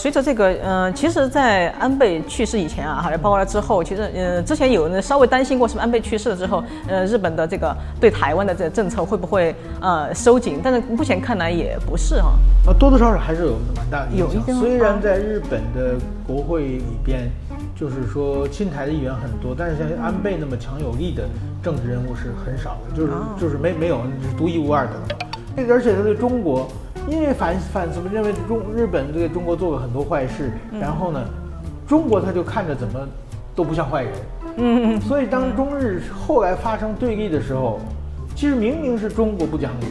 随着这个，呃，其实，在安倍去世以前啊，还有包括了之后，其实，呃，之前有人稍微担心过，是不是安倍去世了之后，呃，日本的这个对台湾的这个政策会不会呃收紧？但是目前看来也不是哈。啊，多多少少还是有蛮大的影响。虽然在日本的国会里边，就是说亲台的议员很多，但是像安倍那么强有力的政治人物是很少的，就是就是没没有，是独一无二的。这个而且他对中国，因为反反怎么认为中日本对中国做了很多坏事，然后呢，中国他就看着怎么都不像坏人。嗯，所以当中日后来发生对立的时候，其实明明是中国不讲理，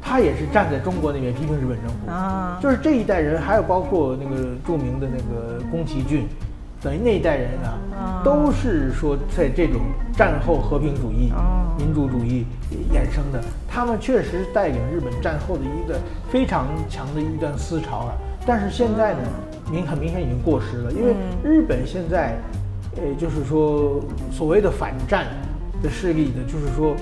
他也是站在中国那边批评日本政府。啊，就是这一代人，还有包括那个著名的那个宫崎骏，等于那一代人啊，都是说在这种战后和平主义、民主主义衍生的，他们确实带领日本战后的一个非常强的一段思潮啊。但是现在呢，明很明显已经过时了，因为日本现在，呃，就是说所谓的反战的势力呢，就是说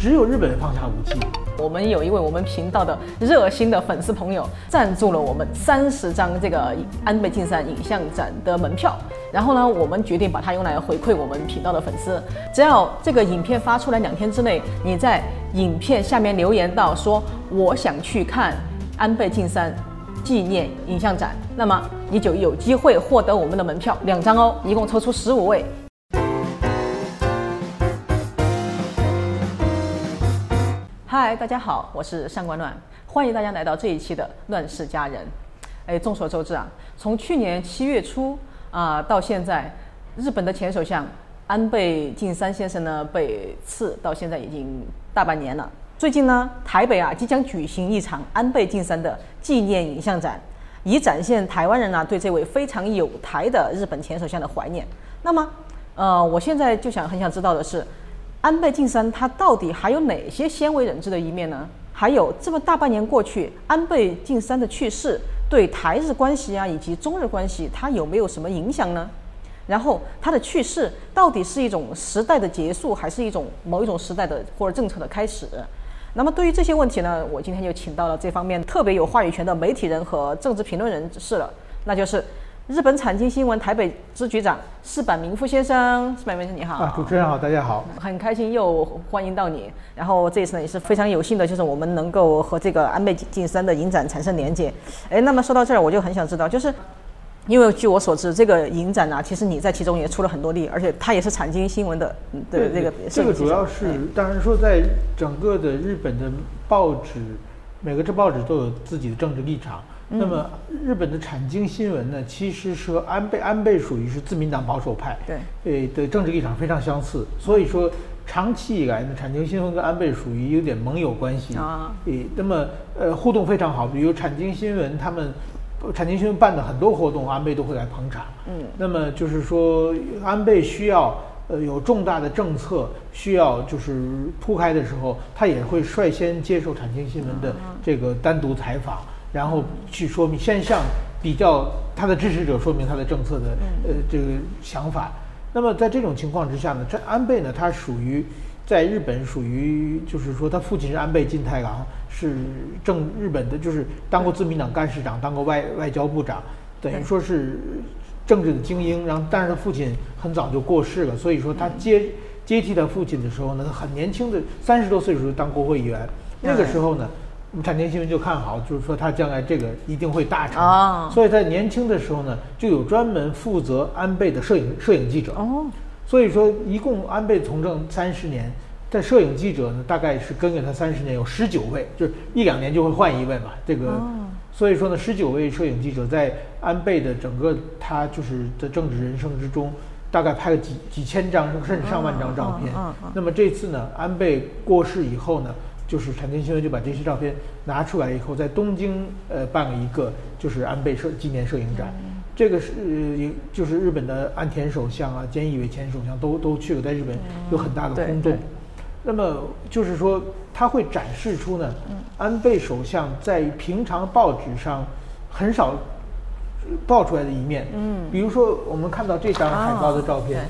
只有日本人放下武器。我们有一位我们频道的热心的粉丝朋友赞助了我们三十张这个安倍晋三影像展的门票，然后呢，我们决定把它用来回馈我们频道的粉丝。只要这个影片发出来两天之内，你在影片下面留言到说我想去看安倍晋三纪念影像展，那么你就有机会获得我们的门票两张哦，一共抽出十五位。嗨，大家好，我是上官乱，欢迎大家来到这一期的《乱世佳人》。哎，众所周知啊，从去年七月初啊到现在，日本的前首相安倍晋三先生呢被刺到现在已经大半年了。最近呢，台北啊即将举行一场安倍晋三的纪念影像展，以展现台湾人啊对这位非常有台的日本前首相的怀念。那么，呃，我现在就想很想知道的是。安倍晋三他到底还有哪些鲜为人知的一面呢？还有这么大半年过去，安倍晋三的去世对台日关系啊以及中日关系，它有没有什么影响呢？然后他的去世到底是一种时代的结束，还是一种某一种时代的或者政策的开始？那么对于这些问题呢，我今天就请到了这方面特别有话语权的媒体人和政治评论人士了，那就是。日本产经新闻台北支局长四坂明夫先生，四坂先生你好。啊，主持人好，大家好，很开心又欢迎到你。然后这一次呢也是非常有幸的，就是我们能够和这个安倍晋三的影展产生连接。哎，那么说到这儿，我就很想知道，就是因为据我所知，这个影展呢，其实你在其中也出了很多力，而且它也是产经新闻的的这个。这个主要是，当然说在整个的日本的报纸，每个这报纸都有自己的政治立场。那么日本的产经新闻呢，其实是和安倍安倍属于是自民党保守派，对，呃的政治立场非常相似，所以说长期以来呢，产经新闻跟安倍属于有点盟友关系。啊，诶，那么呃互动非常好，比如产经新闻他们产经新闻办的很多活动，安倍都会来捧场，嗯，那么就是说安倍需要呃有重大的政策需要就是铺开的时候，他也会率先接受产经新闻的这个单独采访。然后去说明，先向比较他的支持者说明他的政策的呃这个想法。那么在这种情况之下呢，这安倍呢，他属于在日本属于就是说他父亲是安倍晋太郎，是正日本的，就是当过自民党干事长，当过外外交部长，等于说是政治的精英。然后，但是他父亲很早就过世了，所以说他接接替他父亲的时候呢，很年轻的三十多岁的时候当国会议员，那个时候呢。产经新闻就看好，就是说他将来这个一定会大成，所以在年轻的时候呢，就有专门负责安倍的摄影摄影记者。哦，所以说一共安倍从政三十年，在摄影记者呢，大概是跟着他三十年，有十九位，就是一两年就会换一位嘛。这个，所以说呢，十九位摄影记者在安倍的整个他就是的政治人生之中，大概拍了几几千张甚至上万张照片。那么这次呢，安倍过世以后呢？就是产经新闻就把这些照片拿出来以后，在东京呃办了一个就是安倍摄纪念摄影展，这个是就是日本的安田首相啊、菅义伟前首相都都去了，在日本有很大的轰动。那么就是说，他会展示出呢，安倍首相在平常报纸上很少报出来的一面。嗯，比如说我们看到这张海报的照片，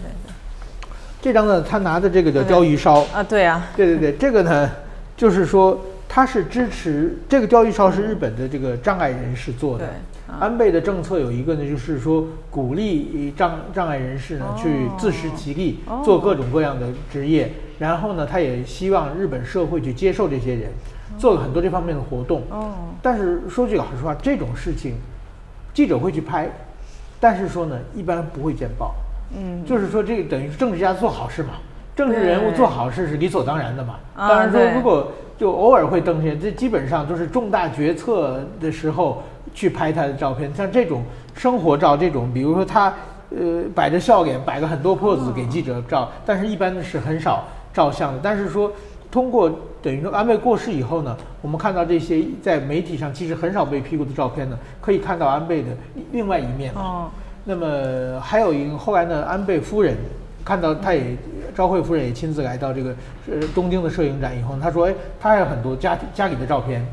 这张呢，他拿的这个叫鲷鱼烧。啊，对啊，对对对，这个呢。就是说，他是支持这个钓鱼潮是日本的这个障碍人士做的。对啊安倍的政策有一个呢，就是说鼓励障障碍人士呢哦去自食其力哦，做各种各样的职业。然后呢，他也希望日本社会去接受这些人，做了很多这方面的活动。哦，但是说句老实话，这种事情记者会去拍，但是说呢，一般不会见报。嗯，就是说，这个等于是政治家做好事嘛，政治人物做好事是理所当然的嘛。啊当然说，如果就偶尔会登些，这基本上都是重大决策的时候去拍他的照片。像这种生活照，这种比如说他呃摆着笑脸，摆个很多 pose 给记者照，但是一般是很少照相的。但是说通过等于说安倍过世以后呢，我们看到这些在媒体上其实很少被披露的照片呢，可以看到安倍的另外一面那么还有一个后来呢，安倍夫人看到他也昭惠夫人也亲自来到这个呃东京的摄影展以后，他说，哎，他还有很多家家里的照片，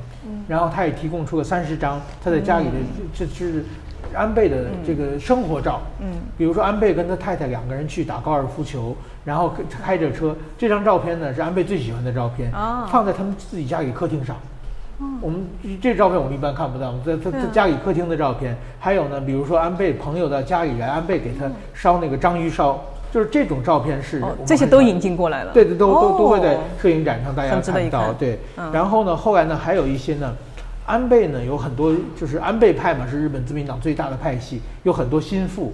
然后他也提供出了三十张他在家里的这这是安倍的这个生活照，嗯，比如说安倍跟他太太两个人去打高尔夫球，然后开着车，这张照片呢是安倍最喜欢的照片，啊放在他们自己家里客厅上。我们这照片我们一般看不到，在在在家里客厅的照片，还有呢，比如说安倍朋友到家里来，安倍给他烧那个章鱼烧，就是这种照片是这些都引进过来了。对对，都都都会在哦摄影展上大家看到。看对嗯，然后呢，后来呢，还有一些呢，安倍呢有很多，就是安倍派嘛，是日本自民党最大的派系，有很多心腹，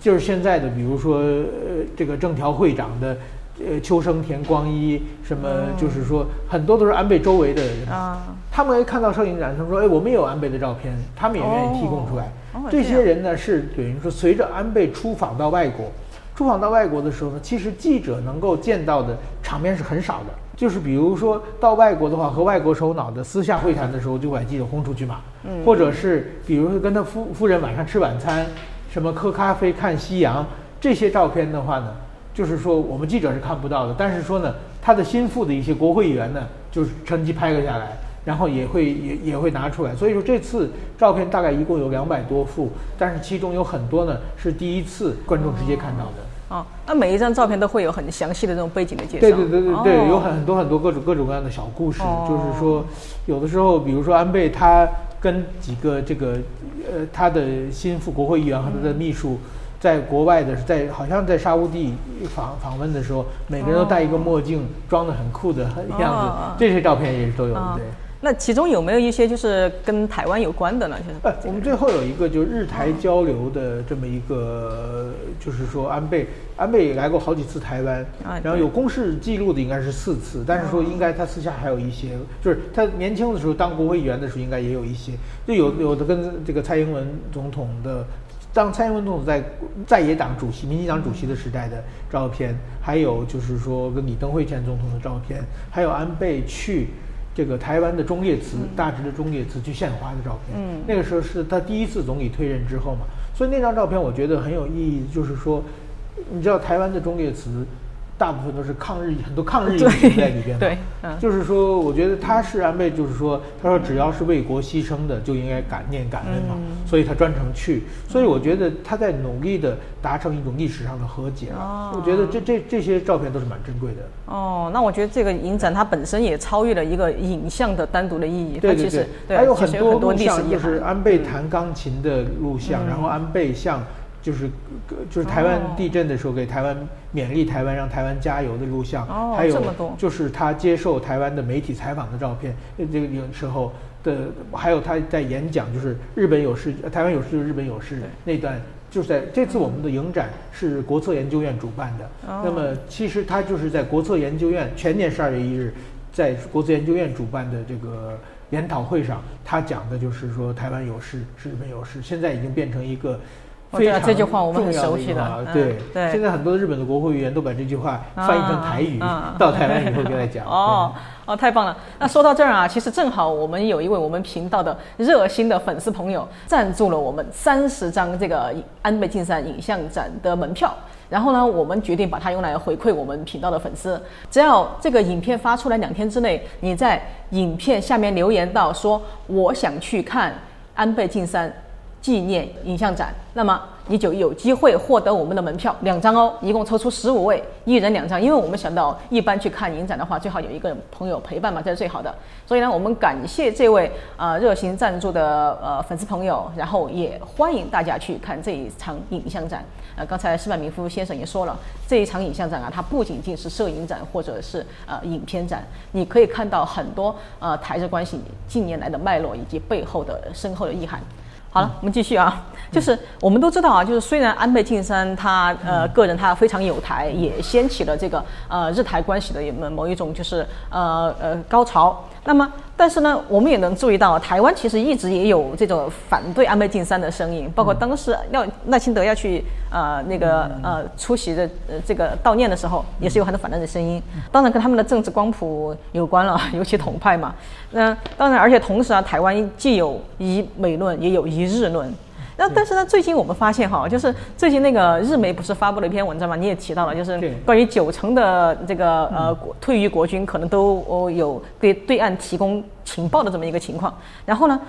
就是现在的，比如说呃这个政调会长的。呃，秋生田光一什么，就是说很多都是安倍周围的人，啊，他们一看到摄影展，他们说：“哎，我们也有安倍的照片，他们也愿意提供出来。这些人呢，是等于说随着安倍出访到外国，出访到外国的时候呢，其实记者能够见到的场面是很少的。就是比如说到外国的话，和外国首脑的私下会谈的时候，就把记者轰出去嘛。嗯或者是比如说跟他夫夫人晚上吃晚餐，什么喝咖啡、看夕阳，这些照片的话呢，就是说我们记者是看不到的，但是说呢，他的心腹的一些国会议员呢，就是趁机拍了下来，然后也会也也会拿出来。所以说这次照片大概一共有两百多幅，但是其中有很多呢是第一次观众直接看到的。哦，那每一张照片都会有很详细的这种背景的介绍。对对对对对，哦有很很多很多各种各种各样的小故事，哦就是说，有的时候，比如说安倍他跟几个这个呃他的心腹国会议员和他的秘书。在国外的，在好像在沙乌地访访问的时候，每个人都戴一个墨镜，装的很酷的样子，哦这些照片也是都有的。啊对，那其中有没有一些就是跟台湾有关的呢？就是呃，我们最后有一个就是日台交流的这么一个，就是说安倍安倍也来过好几次台湾，啊然后有公示记录的应该是四次，但是说应该他私下还有一些，就是他年轻的时候当国会议员的时候应该也有一些，就有有的跟这个蔡英文总统的。当蔡英文总统在在野党主席、民进党主席的时代的照片，还有就是说跟李登辉前总统的照片，还有安倍去这个台湾的忠烈祠、大直的忠烈祠去献花的照片。嗯那个时候是他第一次总理退任之后嘛，所以那张照片我觉得很有意义，就是说，你知道台湾的忠烈祠大部分都是抗日，很多抗日英雄在里边。对嗯就是说，我觉得他是安倍，就是说，他说只要是为国牺牲的，就应该感念感恩嘛，嗯所以他专程去。所以我觉得他在努力的达成一种历史上的和解啊。哦我觉得这这这些照片都是蛮珍贵的。哦，那我觉得这个影展它本身也超越了一个影像的单独的意义，它其实对对对，还有很多录像，历史就是。安倍弹钢琴的录像，嗯然后安倍向就是呃就是台湾哦。地震的时候给台湾勉励台湾让台湾加油的录像，哦还有就是他接受台湾的媒体采访的照片，呃这个有时候的，还有他在演讲，就是日本有事，呃台湾有事就是日本有事对。那段。就是在这次我们的影展是国策研究院主办的，哦。那么其实他就是在国策研究院全年十二月一日，在国策研究院主办的这个研讨会上，他讲的就是说台湾有事是日本有事，现在已经变成一个非常这句话我们很熟悉的对对现在很多日本的国会议员都把这句话翻译成台语，啊啊到台湾以后跟他讲。哦哦，太棒了！那说到这儿啊，其实正好我们有一位我们频道的热心的粉丝朋友赞助了我们三十张这个安倍晋三影像展的门票。然后呢，我们决定把它用来回馈我们频道的粉丝。只要这个影片发出来两天之内，你在影片下面留言到说我想去看安倍晋三纪念影像展，那么你就有机会获得我们的门票两张哦，一共抽出十五位，一人两张。因为我们想到一般去看影展的话，最好有一个朋友陪伴嘛，这是最好的。所以呢，我们感谢这位呃热心赞助的呃粉丝朋友，然后也欢迎大家去看这一场影像展。呃，刚才施柏明夫先生也说了，这一场影像展啊，它不仅仅是摄影展或者是呃影片展，你可以看到很多呃台日关系近年来的脉络以及背后的深厚的意涵。好了，我们继续啊，就是我们都知道啊，就是虽然安倍晋三他呃个人他非常有台，也掀起了这个呃日台关系的某某一种就是呃呃高潮。那么，但是呢，我们也能注意到，台湾其实一直也有这种反对安倍晋三的声音，包括当时要赖清德要去呃那个呃出席的呃这个悼念的时候，也是有很多反对的声音。当然跟他们的政治光谱有关了，尤其统派嘛。那当然，而且同时啊，台湾既有以美论，也有一日论。那但是呢，最近我们发现哈，就是最近那个日媒不是发布了一篇文章嘛？你也提到了，就是关于九成的这个呃退役国军可能都哦有给对岸提供情报的这么一个情况。然后呢，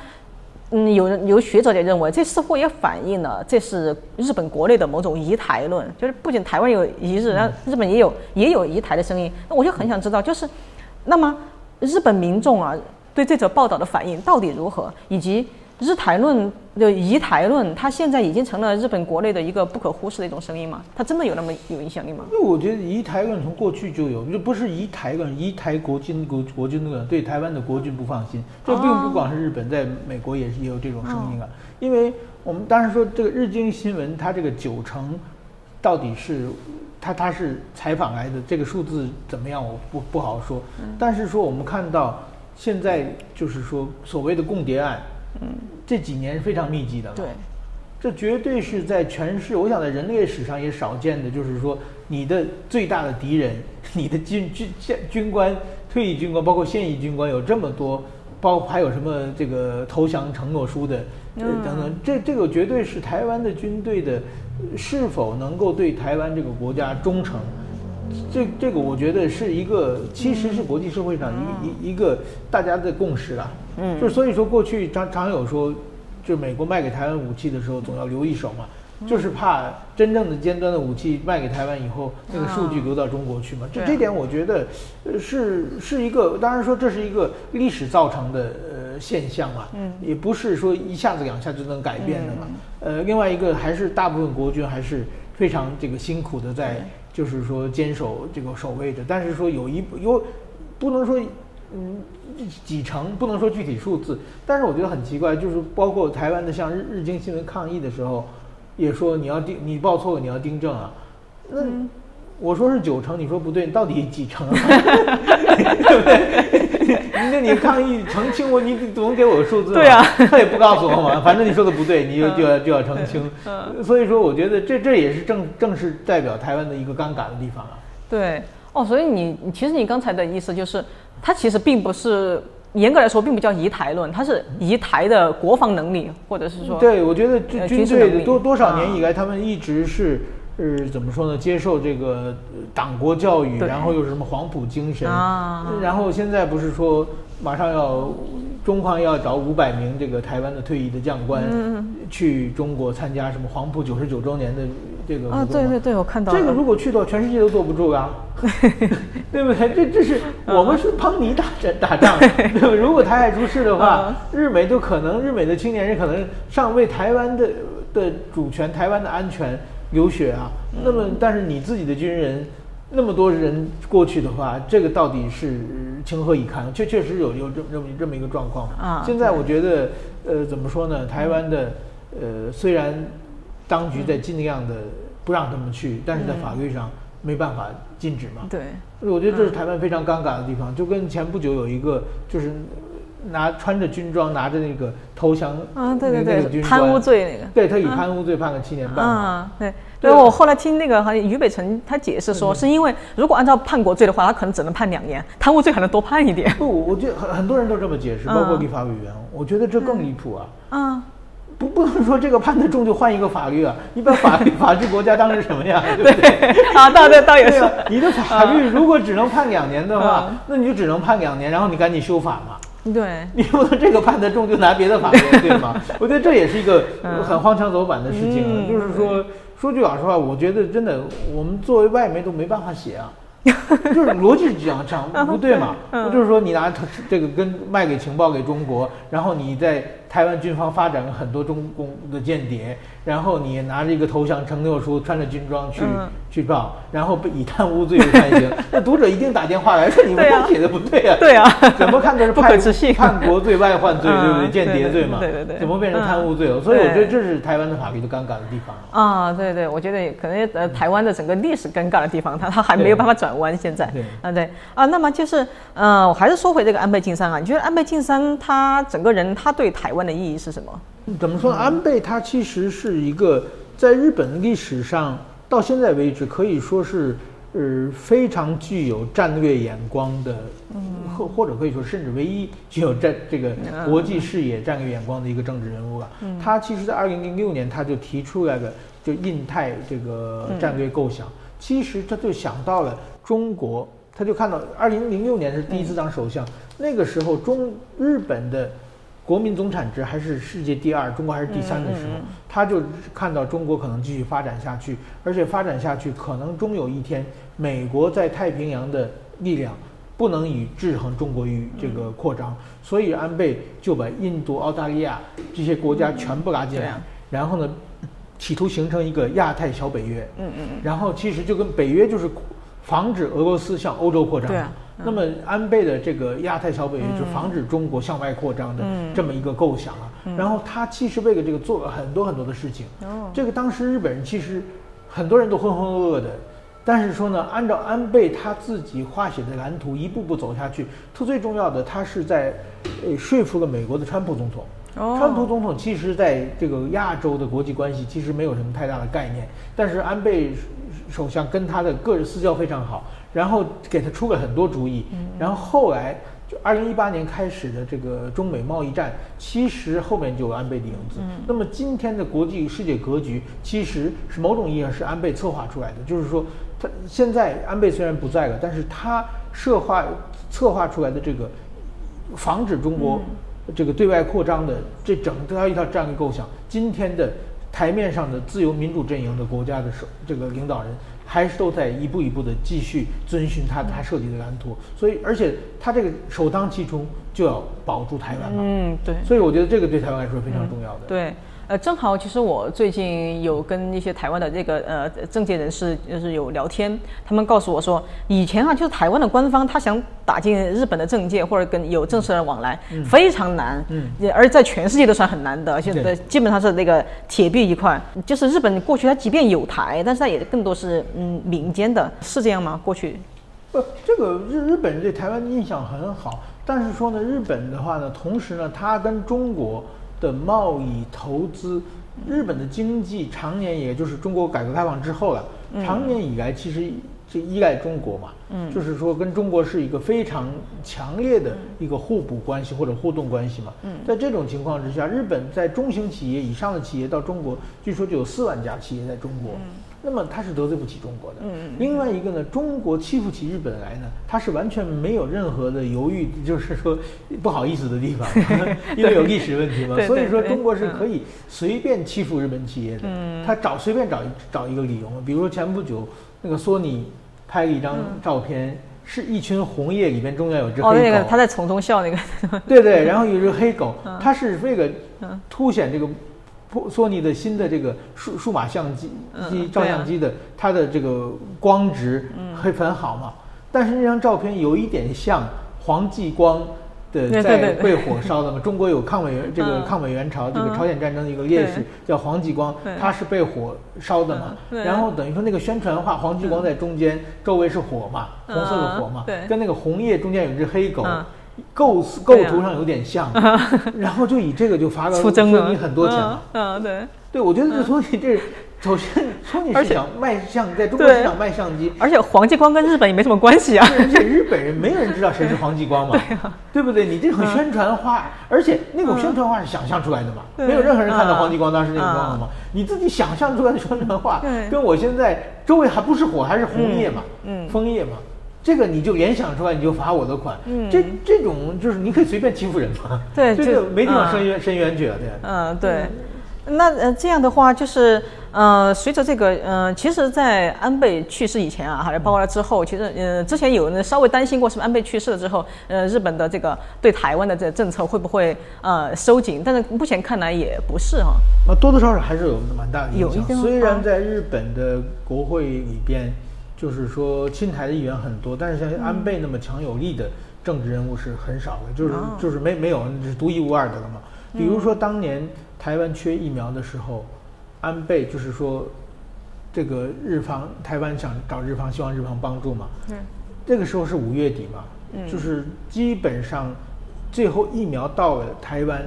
嗯，有人有学者也认为，这似乎也反映了这是日本国内的某种移台论，就是不仅台湾有一日，然后日本也有也有移台的声音。那我就很想知道，就是那么日本民众啊对这则报道的反应到底如何，以及。日台论就移台论，它现在已经成了日本国内的一个不可忽视的一种声音吗？它真的有那么有影响力吗？因为我觉得移台论从过去就有，就不是移台论，移台国军国国军论，对台湾的国军不放心。这并不光是日本，在美国也是也有这种声音啊。因为我们当然说这个日经新闻，它这个九成到底是它它是采访来的，这个数字怎么样，我不不好说。但是说我们看到现在就是说所谓的共谍案。嗯，这几年是非常密集的。对，这绝对是在全市，我想在人类史上也少见的，就是说你的最大的敌人，你的军军军官、退役军官，包括现役军官有这么多，包还有什么这个投降承诺书的等等，这这个绝对是台湾的军队的是否能够对台湾这个国家忠诚，这这个我觉得是一个，其实是国际社会上一一一个大家的共识了。嗯，就所以说过去常常有说，就美国卖给台湾武器的时候总要留一手嘛，就是怕真正的尖端的武器卖给台湾以后，那个数据流到中国去嘛。这这点我觉得，呃，是是一个，当然说这是一个历史造成的呃现象嘛，嗯，也不是说一下子两下就能改变的嘛。呃，另外一个还是大部分国军还是非常这个辛苦的在，就是说坚守这个守卫着。但是说有一有，不能说。嗯，几成不能说具体数字，但是我觉得很奇怪，就是包括台湾的像日日经新闻抗议的时候，也说你要订你报错了，你要订正啊。那我说是九成，你说不对，到底几成？对不对？那你抗议澄清我，你总给我个数字。对啊，他也不告诉我嘛，反正你说的不对，你就就要就要澄清。所以说，我觉得这这也是正正是代表台湾的一个尴尬的地方啊。对，哦，所以你其实你刚才的意思就是。它其实并不是严格来说，并不叫移台论，它是移台的国防能力，或者是说，对我觉得军军队多多少年以来，他们一直是是怎么说呢？接受这个党国教育，然后又是什么黄埔精神，然后现在不是说马上要中方要找五百名这个台湾的退役的将官去中国参加什么黄埔九十九周年的。这个啊，对对对，我看到这个，如果去的话，全世界都坐不住啊，对不对？这这是我们是帮你打战打仗，对吧？如果台海出事的话，日美就可能日美的青年人可能上为台湾的的主权、台湾的安全流血啊。那么，但是你自己的军人那么多人过去的话，这个到底是情何以堪？确确实有有这这么这么一个状况啊。现在我觉得，呃，怎么说呢？台湾的呃，虽然。当局在尽量的不让他们去，但是在法律上没办法禁止嘛。对，我觉得这是台湾非常尴尬的地方，就跟前不久有一个就是拿穿着军装拿着那个投降啊，对对对，贪污罪那个，对他以贪污罪判了七年半啊，对。对我后来听那个好像俞北辰他解释说，是因为如果按照叛国罪的话，他可能只能判两年，贪污罪还能多判一点。不，我觉得很很多人都这么解释，包括立法委员，我觉得这更离谱啊。嗯。不 不能说这个判的重就换一个法律啊！你把法律法治国家当成什么呀？对不对？啊，倒对倒也是。你的法律如果只能判两年的话，那你就只能判两年，然后你赶紧修法嘛。对，你不能这个判的重就拿别的法律，对吗？我觉得这也是一个很荒腔走板的事情啊。嗯就是说，说句老实话，我觉得真的，我们作为外媒都没办法写啊。就是逻辑是这样，这样不对嘛？不就是说，你拿这个跟卖给情报给中国，然后你在台湾军方发展了很多中共的间谍，然后你拿着一个投降承诺书，穿着军装去、嗯。去报，然后被以贪污罪被判刑，那读者一定打电话来说你写的不对啊，对啊。怎么看都是 不可叛置信。叛国罪、外患罪，对不对？嗯间谍罪嘛，对对对。对怎么变成贪污罪了？嗯。所以我觉得这是台湾的法律的尴尬的地方。啊，对对，我觉得可能呃，台湾的整个历史尴尬的地方，它它还没有办法转弯。现在，对。啊对。啊，那么就是呃，我还是说回这个安倍晋三啊，你觉得安倍晋三他整个人他对台湾的意义是什么？怎么说呢？安倍他其实是一个在日本历史上到现在为止可以说是呃非常具有战略眼光的，或或者可以说甚至唯一具有战这个国际视野、战略眼光的一个政治人物了。他其实，在二零零六年他就提出来了就印太这个战略构想，其实他就想到了中国。他就看到，二零零六年是第一次当首相，那个时候中日本的国民总产值还是世界第二，中国还是第三的时候，他就看到中国可能继续发展下去，而且发展下去可能终有一天，美国在太平洋的力量不能以制衡中国于这个扩张，所以安倍就把印度、澳大利亚这些国家全部拉进来，然后呢，企图形成一个亚太小北约。嗯嗯。然后其实就跟北约就是防止俄罗斯向欧洲扩张。对啊那么安倍的这个亚太小北约就防止中国向外扩张的嗯这么一个构想啊。然后他其实为了这个做了很多很多的事情。哦这个当时日本人其实很多人都浑浑噩噩的。但是说呢，按照安倍他自己画写的蓝图一步步走下去，他最重要的，他是在呃说服了美国的川普总统。哦川普总统其实在这个亚洲的国际关系其实没有什么太大的概念，但是安倍首相跟他的个人私交非常好，然后给他出了很多主意，然后后来就二零一八年开始的这个中美贸易战，其实后面就有安倍的影子。那么今天的国际世界格局，其实是某种意义上是安倍策划出来的，就是说他现在安倍虽然不在了，但是他策划策划出来的这个防止中国这个对外扩张的这整套一套战略构想，今天的台面上的自由民主阵营的国家的首这个领导人，还是都在一步一步的继续遵循他他设计的蓝图，所以而且他这个首当其冲就要保住台湾嘛，嗯，对。所以我觉得这个对台湾来说非常重要的。对，呃，正好其实我最近有跟一些台湾的这个呃政界人士就是有聊天，他们告诉我说，以前啊，就是台湾的官方他想打进日本的政界或者跟有正式的往来，非常难，嗯也而在全世界都算很难的，现在基本上是那个铁壁一块。就是日本过去它即便有台，但是它也更多是嗯民间的，是这样吗？过去不，这个日日本人对台湾印象很好，但是说呢，日本的话呢，同时呢，它跟中国的贸易投资，日本的经济常年也就是中国改革开放之后了，常年以来其实就依赖中国嘛，嗯，就是说跟中国是一个非常强烈的一个互补关系或者互动关系嘛，嗯，在这种情况之下，日本在中型企业以上的企业到中国，据说就有四万家企业在中国。那么他是得罪不起中国的。嗯另外一个呢，中国欺负起日本来呢，他是完全没有任何的犹豫，就是说不好意思的地方，因为有历史问题嘛。所以说中国是可以随便欺负日本企业的。嗯。他找随便找一找一个理由嘛，比如说前不久那个索尼拍了一张照片。是一群红叶里边中间有只黑狗，哦，那个他在从中笑那个，对对，然后有只黑狗，嗯。它是为了凸显这个波索尼的新的这个数数码相机嗯机照相机的它的这个光值嗯会很好嘛。但是那张照片有一点像黄继光的在被火烧的嘛。中国有抗美援这个嗯抗美援朝这个嗯朝鲜战争的一个烈士对叫黄继光，他是被火烧的嘛。嗯然后等于说那个宣传画黄继光在中间，周围是火嘛，红色的火嘛嗯，跟那个红叶中间有一只黑狗嗯。构思构图上有点像，然后就以这个就罚了 出征了，索尼很多钱了。对。对，我觉得这索尼这首先 索尼而且是想卖相，在中国对市场卖相机，而且黄继光跟日本也没什么关系啊。而且日本人没有人知道谁是黄继光嘛，对不对？你这种宣传画，而且那种宣传画是想象出来的嘛，对没有任何人看到嗯黄继光当时那个状况嘛，你自己想象出来的宣传画，跟我现在周围还不是火，还是红叶嘛，枫叶嘛。这个你就联想出来，你就罚我的款。嗯这这种就是你可以随便欺负人嘛。对 这个没地方嗯伸冤伸冤去啊，对。嗯，对。那呃，这样的话就是呃，随着这个呃，其实，在安倍去世以前啊，还有包括了之后，其实呃，之前有人稍微担心过，是不是安倍去世了之后，呃，日本的这个对台湾的这个政策会不会呃收紧？但是目前看来也不是哈、那多多少少还是有蛮大的影响。有一虽然啊在日本的国会里边，就是说亲台的议员很多，但是像安倍那么强有力的政治人物是很少的，就是哦就是没没有，是独一无二的了嘛。比如说当年台湾缺疫苗的时候，安倍就是说，这个日方台湾想找日方，希望日方帮助嘛。嗯这个时候是五月底嘛，嗯就是基本上最后疫苗到了台湾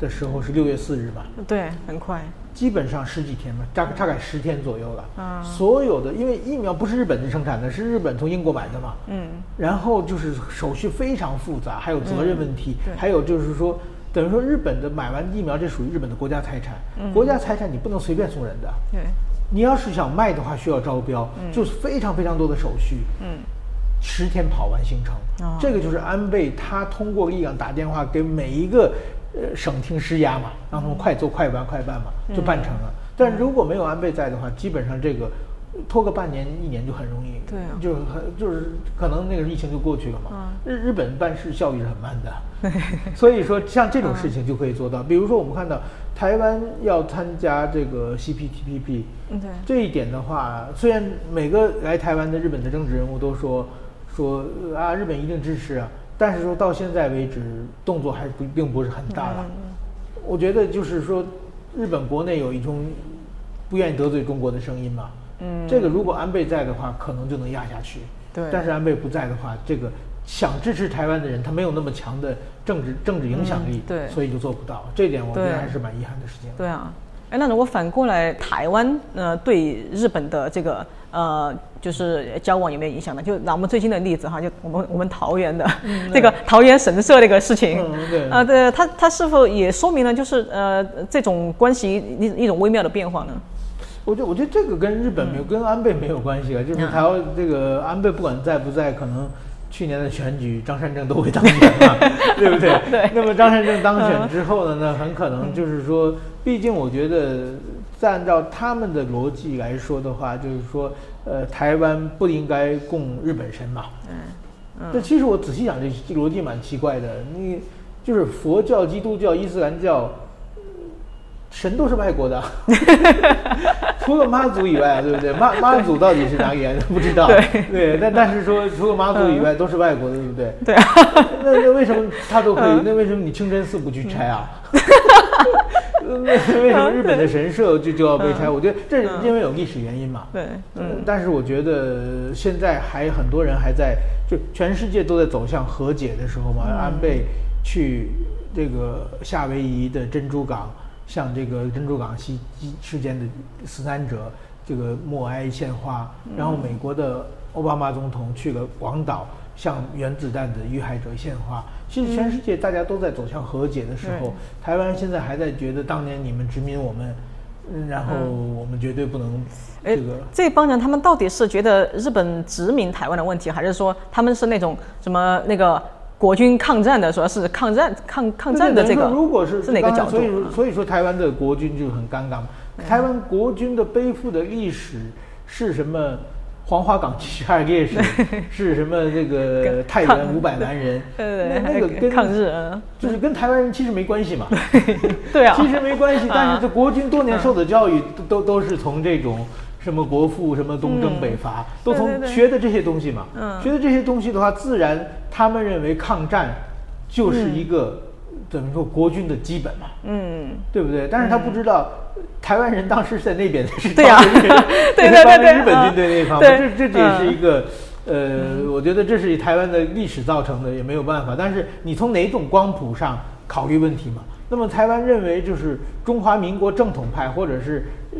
的时候是六月四日嘛。对，很快。基本上十几天吧，大大概十天左右了。嗯。所有的因为疫苗不是日本生产的，是日本从英国买的嘛。嗯。然后就是手续非常复杂，还有责任问题，嗯还有就是说，等于说日本的买完疫苗，这属于日本的国家财产。嗯。国家财产你不能随便送人的，对，你要是想卖的话，需要招标，就是非常非常多的手续。嗯。十天跑完行程，哦。这个就是安倍他通过力量打电话给每一个呃省厅施压嘛，让他们快做快办快办嘛，就办成了。但如果没有安倍在的话，基本上这个呃拖个半年一年就很容易，对啊。就很就是可能那个疫情就过去了嘛。日日本办事效率是很慢的，所以说像这种事情就可以做到。比如说我们看到台湾要参加这个 CPTPP，这一点的话，虽然每个来台湾的日本的政治人物都说说呃啊，日本一定支持啊，但是说到现在为止，动作还不并不是很大了。我觉得就是说，日本国内有一种不愿意得罪中国的声音嘛。嗯这个如果安倍在的话，可能就能压下去。对但是安倍不在的话，这个想支持台湾的人，他没有那么强的政治政治影响力，嗯对所以就做不到。这一点我觉得还是蛮遗憾的事情。对啊，哎，那如果反过来，台湾呃对日本的这个呃就是交往有没有影响呢？就拿我们最近的例子哈，就我们我们桃园的、这个桃园神社这个事情，啊，对，它它是否也说明了就是呃这种关系一一种微妙的变化呢？我觉得我觉得这个跟日本没嗯有、跟安倍没有关系啊，就是台湾这个安倍不管在不在，可能去年的选举张善政都会当选嘛，对不对？对那么张善政当选之后呢，那很可能就是说，毕竟我觉得，再按照他们的逻辑来说的话，就是说，呃，台湾不应该供日本神嘛。嗯这其实我仔细想，这这逻辑蛮奇怪的。你就是佛教、基督教、伊斯兰教，神都是外国的，除了妈祖以外，对不对？妈妈祖到底是哪里来的？不知道。对对，但但是说除了妈祖以外都是外国的，对不对？对啊，那那为什么他都可嗯以？那为什么你清真寺不去拆啊？那为什么日本的神社就就要被拆？我觉得这是因为有历史原因嘛。对，嗯嗯，但是我觉得现在还很多人还在，就全世界都在走向和解的时候嘛。安倍去这个夏威夷的珍珠港，向这个珍珠港袭击事件的死难者这个默哀献花，然后美国的奥巴马总统去了广岛，向原子弹的遇害者献花。其实全世界大家都在走向和解的时候，对台湾现在还在觉得当年你们殖民我们，嗯然后我们绝对不能哎这个。这帮人他们到底是觉得日本殖民台湾的问题，还是说他们是那种什么那个国军抗战的，说是抗战抗抗战的这个？如果是是哪个角度？所以说台湾的国军就很尴尬嘛。台湾国军的背负的历史是什么？黄花岗七十二烈士 是什么？这个太原五百男人，那那个，跟抗日，嗯，就是跟台湾人其实没关系嘛。对啊，其实没关系，但啊是这国军多年受的教育都都都是从这种什么国父、什么东征北伐，都从学的这些东西嘛。嗯学的这些东西的话，自然他们认为抗战就是一个、怎么说国军的基本嘛，嗯，对不对？但是他不知道。台湾人当时在那边是对呀 帮着日对对对对日本军队那方面，对这这也是嗯一个，呃，我觉得这是台湾的历史造成的，也没有办法。但是你从哪种光谱上考虑问题嘛？那么台湾认为就是中华民国正统派，或者是呃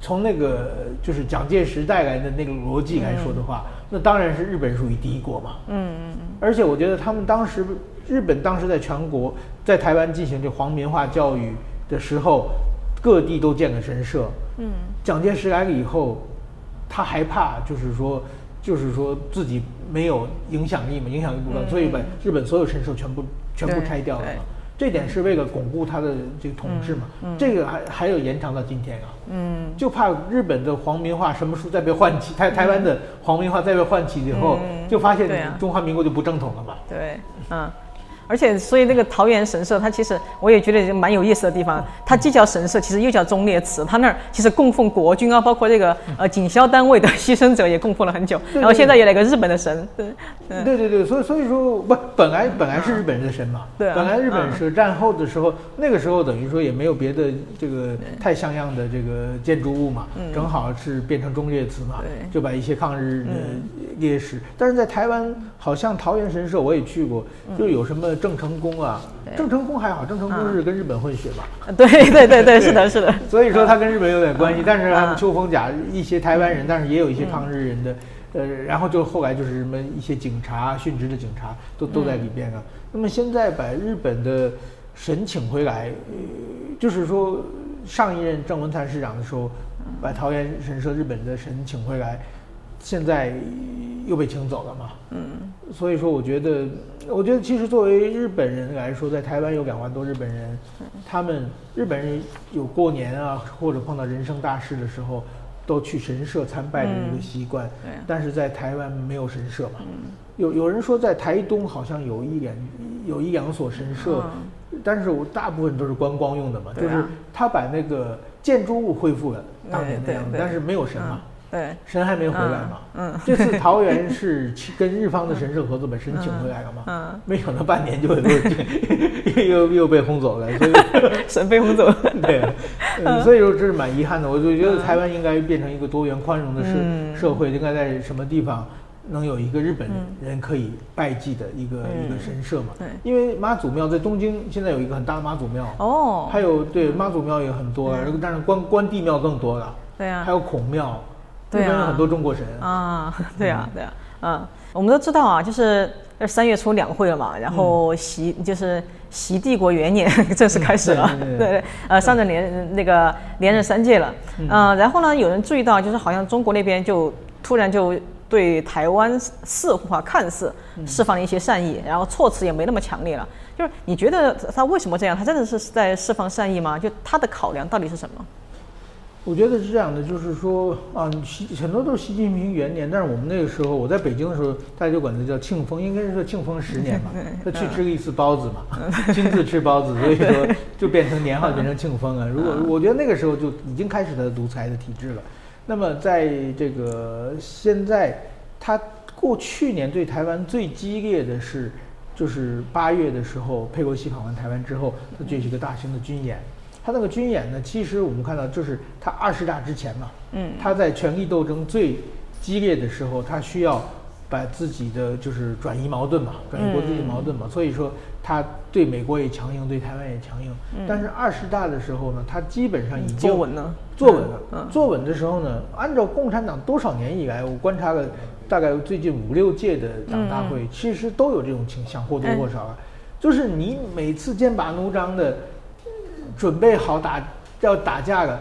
从那个就是蒋介石带来的那个逻辑来说的话，那当然是日本属于敌国嘛。嗯嗯而且我觉得他们当时日本当时在全国在台湾进行这皇民化教育的时候，各地都建了神社。嗯蒋介石来了以后，他害怕就是说就是说自己没有影响力嘛，影响力不高，嗯所以把日本所有神社全部全部拆掉了嘛。这点是为了巩固他的这个统治嘛，这个还还有延长到今天啊。嗯，就怕日本的皇民化什么时候再被唤起，台台湾的皇民化再被唤起以后，嗯就发现中华民国就不正统了嘛。对，嗯。而且，所以那个桃园神社，它其实我也觉得蛮有意思的地方。它既叫神社，其实又叫忠烈祠。它那儿其实供奉国军啊，包括这个呃警消单位的牺牲者也供奉了很久。对然后现在也来个日本的神，对，嗯对对对，所以所以说不，本来本来是日本人的神嘛，对啊本来日本是战后的时候，那个时候等于说也没有别的这个太像样的这个建筑物嘛，正好是变成忠烈祠嘛就把一些抗日的烈士，但是在台湾好像桃园神社我也去过，就有什么郑成功啊，郑成功还好，郑成功是跟日本混血嘛，对对对对，是的，是的，所以说他跟日本有点关系，但是他们嗯秋风甲一些台湾人，但是也有一些抗日人的，呃，然后就后来就是什么一些警察殉职的警察都都在里边啊。那么现在把日本的神请回来，呃，就是说上一任郑文灿市长的时候，把桃园神社日本的神请回来，现在又被请走了嘛。嗯，所以说，我觉得，我觉得其实作为日本人来说，在台湾有两万多日本人，他们日本人有过年啊，或者碰到人生大事的时候，都去神社参拜的一个习惯。对啊但是在台湾没有神社嘛。有有人说在台东好像有一两有一两所神社，但是我大部分都是观光用的嘛，啊就是他把那个建筑物恢复了当年的样子，但是没有神嘛。对，神还没回来嘛？嗯嗯。这次桃园是去跟日方的神社合作，把神请回来了嘛？嗯没想到半年就 又又又被轰走了，所以 神被轰走了。对，嗯。所以说这是蛮遗憾的。我就觉得台湾应该变成一个多元宽容的社、嗯。社会，应该在什么地方能有一个日本人可以拜祭的一个、一个神社嘛？对。因为妈祖庙在东京现在有一个很大的妈祖庙，哦，还有对妈祖庙也很多了，但是关关帝庙更多了，对啊。还有孔庙，日对啊很多中国神。啊，对啊，对啊，嗯，我们都知道啊，就是三月初两会了嘛，然后习就是习帝国元年 正式开始了，嗯对对对对，呃，上任连那个连任三届了，嗯，然后呢，有人注意到，就是好像中国那边就突然就对台湾似乎啊看似释放了一些善意，然后措辞也没那么强烈了。就是你觉得他为什么这样？他真的是在释放善意吗？就他的考量到底是什么？我觉得是这样的，就是说啊，习很多都是习近平元年，但是我们那个时候我在北京的时候，大家就管它叫庆丰，应该是说庆丰十年吧，他去吃了一次包子嘛，亲自吃包子，所以说就变成年号变成庆丰啊。如果我觉得那个时候就已经开始他的独裁的体制了。那么在这个现在，他过去年对台湾最激烈的是，就是八月的时候，佩洛西访问台湾之后，他举行一个大型的军演。他那个军演呢，其实我们看到，就是他二十大之前嘛，嗯。他在权力斗争最激烈的时候，他需要把自己的就是转移矛盾嘛，转移国际的矛盾嘛，所以说他对美国也强硬，对台湾也强硬。但是二十大的时候呢，他基本上已经坐稳了。坐稳了。嗯坐稳的时候呢，按照共产党多少年以来，我观察了大概最近五六届的党大会，其实都有这种倾向，或多或少啊。就是你每次剑拔弩张的准备好打要打架了，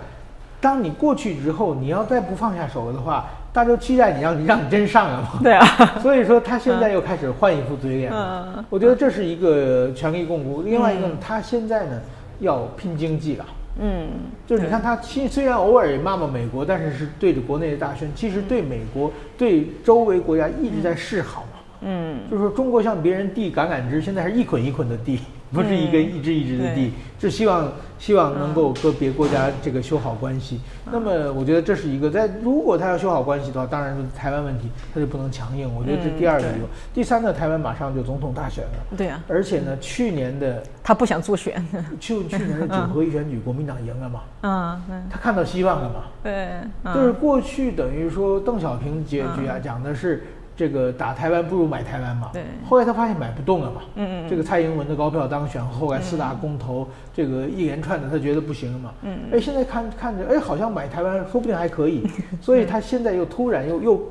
当你过去之后，你要再不放下手了的话，大家都期待你让你让你真上了嘛。对啊，所以说他现在又开始换一副嘴脸了。嗯我觉得这是一个权力共舞。另外一个呢，他现在呢要拼经济了。嗯，就是你看他其虽然偶尔也骂骂美国，但是是对着国内的大选，其实对美国、对周围国家一直在示好嘛。嗯，就是说中国向别人递橄榄枝，现在是一捆一捆的递，不是一根一支一支的地，是希望希望能够跟别国家这个修好关系。那么我觉得这是一个在如果他要修好关系的话，当然是台湾问题，他就不能强硬。我觉得这是第二个理由。第三呢，台湾马上就总统大选了。对啊，而且呢，去年的他不想做选，去去年的九合一选举，国民党赢了嘛，嗯嗯，他看到希望了嘛。对，嗯就是过去等于说邓小平结局啊，讲的是这个打台湾不如买台湾嘛。对后来他发现买不动了嘛。嗯嗯嗯这个蔡英文的高票当选，后来四大公投，这个一连串的，他觉得不行了嘛。嗯哎，现在看看着，哎，好像买台湾说不定还可以，所以他现在又突然又又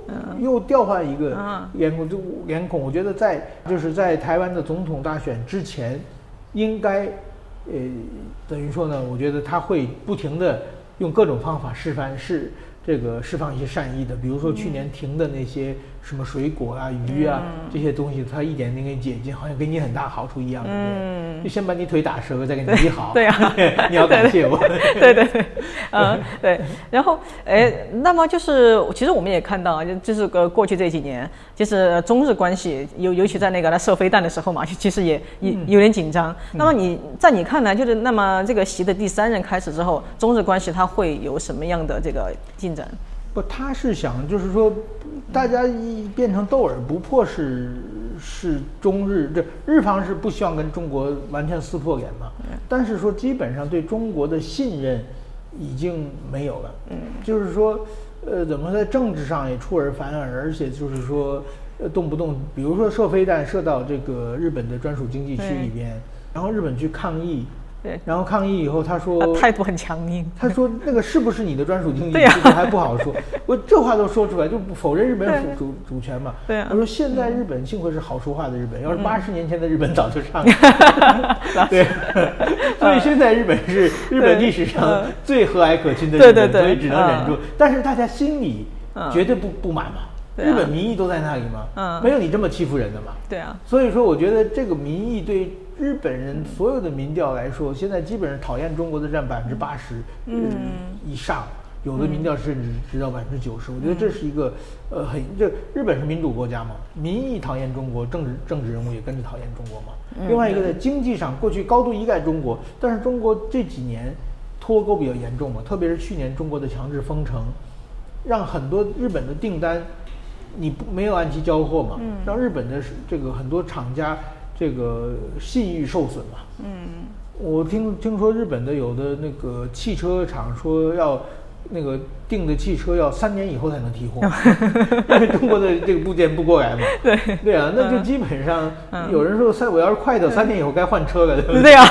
又调换一个嗯脸孔，就脸孔。我觉得在就是在台湾的总统大选之前，应该呃等于说呢，我觉得他会不停的用各种方法示范是这个释放一些善意的，比如说去年停的那些什么水果啊、鱼啊这些东西，它一点点给你解禁，好像给你很大好处一样，对不对？就先把你腿打折，再给你医好。对啊，你要感谢我。对 对对，嗯，对。然后，哎，那么就是，其实我们也看到，就就是个过去这几年，就是中日关系，尤尤其在那个他射飞弹的时候嘛，其实也有有点紧张。那么你在你看来，就是那么这个习的第三任开始之后，中日关系它会有什么样的这个进展？不，他是想就是说，大家一变成斗而不破是是中日这日方是不希望跟中国完全撕破脸嘛，但是说基本上对中国的信任已经没有了，嗯，就是说，呃，怎么在政治上也出尔反尔，而且就是说，呃，动不动比如说射飞弹射到这个日本的专属经济区里边，然后日本去抗议。对，然后抗议以后，他说态度很强硬。他说那个是不是你的专属经济对呀区还不好说。我这话都说出来，就不否认日本对。主主主权嘛。对啊。他说现在日本幸亏是好说话的日本，要是八十年前的日本早就上了。对，所以现在日本是日本历史上最和蔼可亲的日本，对对对。所以只能忍住。但是大家心里嗯。绝对不不满嘛。日本民意都在那里嘛，嗯。没有你这么欺负人的嘛。对啊，所以说，我觉得这个民意对日本人所有的民调来说，现在基本上讨厌中国的占百分之八十嗯以上，有的民调甚至直到百分之九十。我觉得这是一个呃很这日本是民主国家嘛，民意讨厌中国，政治政治人物也跟着讨厌中国嘛。另外一个在经济上，过去高度依赖中国，但是中国这几年脱钩比较严重嘛，特别是去年中国的强制封城，让很多日本的订单你不没有按期交货嘛，让日本的这个很多厂家这个信誉受损嘛。嗯，我听听说日本的有的那个汽车厂说要那个订的汽车要三年以后才能提货，因为中国的这个部件不过来嘛。对。对啊，那就基本上有人说三我要是快的三年以后该换车了，对不对？对啊，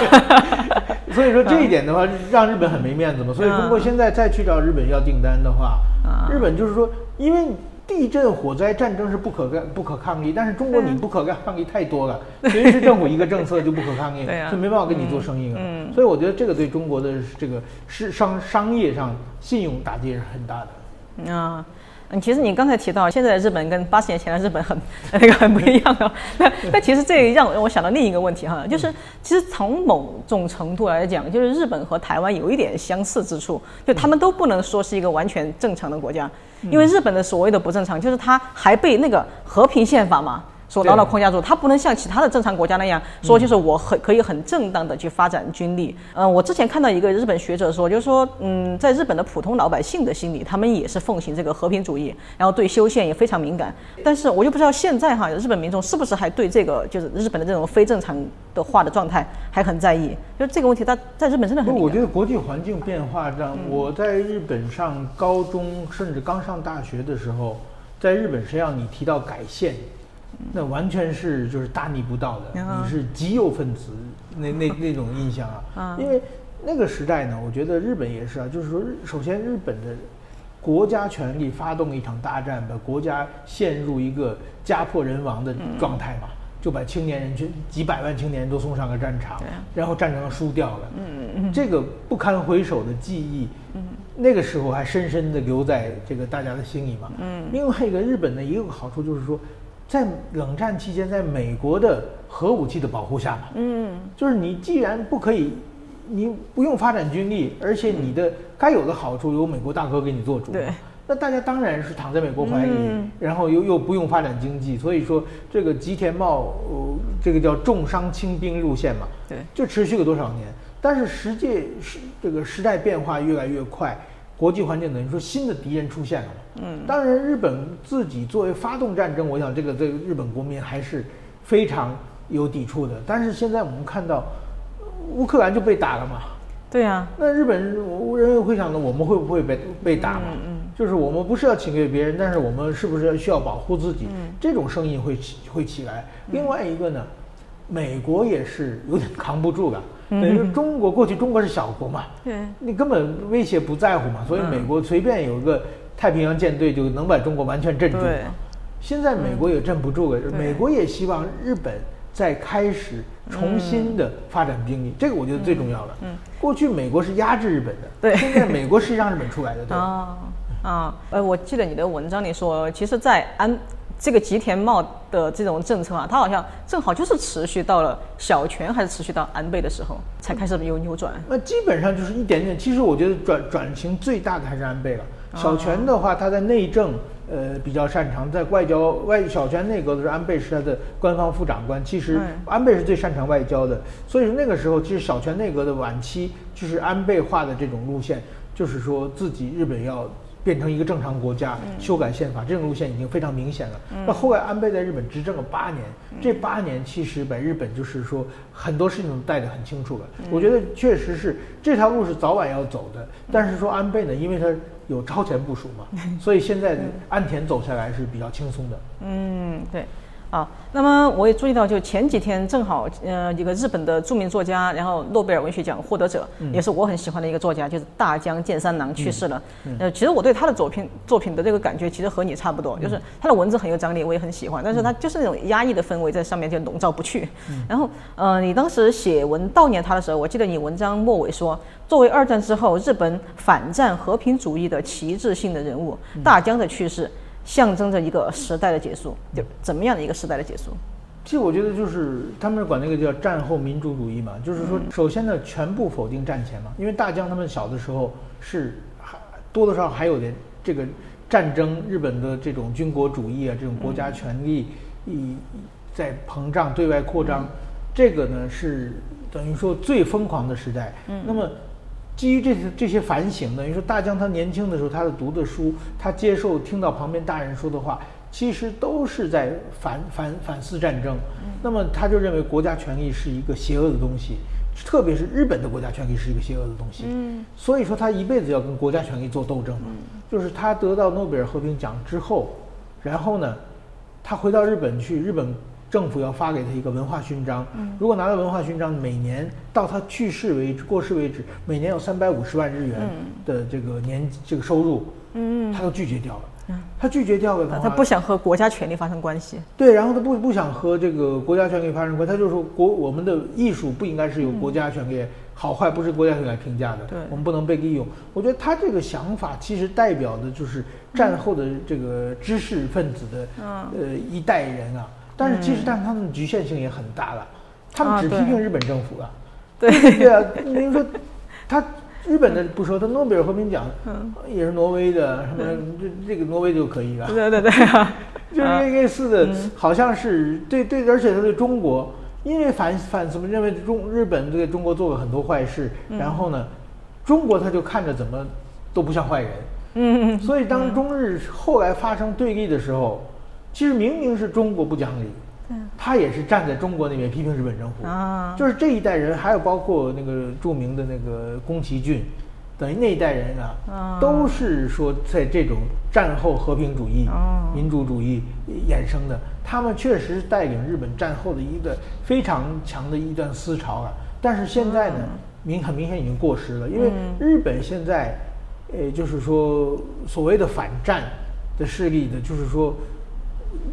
所以说这一点的话，让日本很没面子嘛。所以中国现在再去找日本要订单的话，啊日本就是说，因为地震、火灾、战争是不可抗、不可抗力，但是中国你不可抗力太多了，随时政府一个政策就不可抗力，对啊所以没办法跟你做生意了。嗯嗯所以我觉得这个对中国的这个是商商业上信用打击是很大的。啊。嗯，其实你刚才提到，现在的日本跟八十年前的日本很那个 很不一样啊。那那其实这让我想到另一个问题哈，就是其实从某种程度来讲，就是日本和台湾有一点相似之处，就他们都不能说是一个完全正常的国家，因为日本的所谓的不正常，就是他还被那个和平宪法嘛。所牢牢框架住，他不能像其他的正常国家那样说，就是我很可以很正当的去发展军力。嗯、我之前看到一个日本学者说，就是说，嗯，在日本的普通老百姓的心里，他们也是奉行这个和平主义，然后对修宪也非常敏感。但是我就不知道现在哈，日本民众是不是还对这个就是日本的这种非正常的化的状态还很在意？就是这个问题，他在日本真的很。我觉得国际环境变化让嗯我在日本上高中，甚至刚上大学的时候，在日本实际上你提到改宪，那完全是就是大逆不道的，嗯你是极右分子那那 那种印象啊。因为那个时代呢，我觉得日本也是啊，就是说首先日本的国家权力发动一场大战，把国家陷入一个家破人亡的状态嘛。就把青年人去几百万青年人都送上了战场，然后战争输掉了，嗯嗯，这个不堪回首的记忆，嗯，那个时候还深深的留在这个大家的心里嘛，嗯。另外一个日本的一个好处就是说，在冷战期间，在美国的核武器的保护下嘛，嗯，就是你既然不可以，你不用发展军力，而且你的该有的好处由美国大哥给你做主，对。那大家当然是躺在美国怀里，嗯。然后又又不用发展经济，所以说这个吉田茂，呃，这个叫重伤轻兵路线嘛，对。就持续了多少年？但是实际是这个时代变化越来越快，国际环境等于说新的敌人出现了嘛。嗯，当然日本自己作为发动战争，我想这个这个日本国民还是非常有抵触的。但是现在我们看到乌克兰就被打了嘛，对啊，那日本人我人会想到我们会不会被被打嘛？嗯就是我们不是要侵略别人，但是我们是不是需要保护自己？嗯这种声音会起会起来。另外一个呢，美国也是有点扛不住了。嗯等于说中国过去中国是小国嘛，对，你根本威胁不在乎嘛，所以美国随便有个太平洋舰队就能把中国完全镇住。现在美国也镇不住了，美国也希望日本再开始重新的发展兵力，这个我觉得最重要了。嗯，过去美国是压制日本的，对。现在美国是让日本出来的，对？啊 啊，呃，我记得你的文章里说，其实，在安这个吉田茂的这种政策啊，它好像正好就是持续到了小泉还是持续到安倍的时候才开始有扭转。那基本上就是一点点。其实我觉得转转型最大的还是安倍了。小泉的话，他在内政呃比较擅长，在外交外小泉内阁的时候，安倍是他的官方副长官。其实安倍是最擅长外交的，所以说那个时候其实小泉内阁的晚期就是安倍化的这种路线，就是说自己日本要。变成一个正常国家，修改宪法，这种路线已经非常明显了。那后来安倍在日本执政了八年，这八年其实把日本就是说很多事情都带得很清楚了。我觉得确实是这条路是早晚要走的，但是说安倍呢，因为他有超前部署嘛，所以现在安田走下来是比较轻松的。嗯，对。啊，那么我也注意到，就前几天正好，呃，一个日本的著名作家，然后诺贝尔文学奖获得者，也是我很喜欢的一个作家，就是大江健三郎去世了。呃，其实我对他的作品作品的这个感觉，其实和你差不多，就是他的文字很有张力，我也很喜欢，但是他就是那种压抑的氛围在上面就笼罩不去。然后，呃，你当时写文悼念他的时候，我记得你文章末尾说，作为二战之后日本反战和平主义的旗帜性的人物，大江的去世。象征着一个时代的结束，就怎么样的一个时代的结束？其实我觉得就是他们管那个叫战后民主主义嘛，就是说首先呢全部否定战前嘛，因为大江他们小的时候是还多多少少还有点这个战争，日本的这种军国主义啊，这种国家权力一在膨胀对外扩张，这个呢是等于说最疯狂的时代。嗯，那么。基于这些这些反省，等于说大江他年轻的时候，他的读的书，他接受听到旁边大人说的话，其实都是在反反反思战争。那么他就认为国家权力是一个邪恶的东西，特别是日本的国家权力是一个邪恶的东西。嗯，所以说他一辈子要跟国家权力做斗争。嗯，就是他得到诺贝尔和平奖之后，然后呢，他回到日本去，日本。政府要发给他一个文化勋章，如果拿到文化勋章，每年到他去世为止、过世为止，每年有三百五十万日元的这个年这个收入，嗯，他都拒绝掉了。他拒绝掉了，他不想和国家权力发生关系。对，然后他不不想和这个国家权力发生关系，他就说国我们的艺术不应该是由国家权力好坏不是国家权力来评价的，对，我们不能被利用。我觉得他这个想法其实代表的就是战后的这个知识分子的呃一代人啊。但是其实，但是他们的局限性也很大了，他们只批评日本政府了。对。对啊，您说他日本的不说，他诺贝尔和平奖也是挪威的，什么这这个挪威就可以了。对 对对 啊，就是类似的，好像是对对，而且他对中国，因为反反怎么认为中日本对中国做了很多坏事，然后呢，中国他就看着怎么都不像坏人。嗯，所以当中日后来发生对立的时候。其实明明是中国不讲理，他也是站在中国那边批评日本政府啊。就是这一代人，还有包括那个著名的那个宫崎骏，等于那一代人啊，都是说在这种战后和平主义、民主主义衍生的。他们确实带领日本战后的一个非常强的一段思潮啊。但是现在呢，明很明显已经过时了，因为日本现在，呃，就是说所谓的反战的势力的，就是说。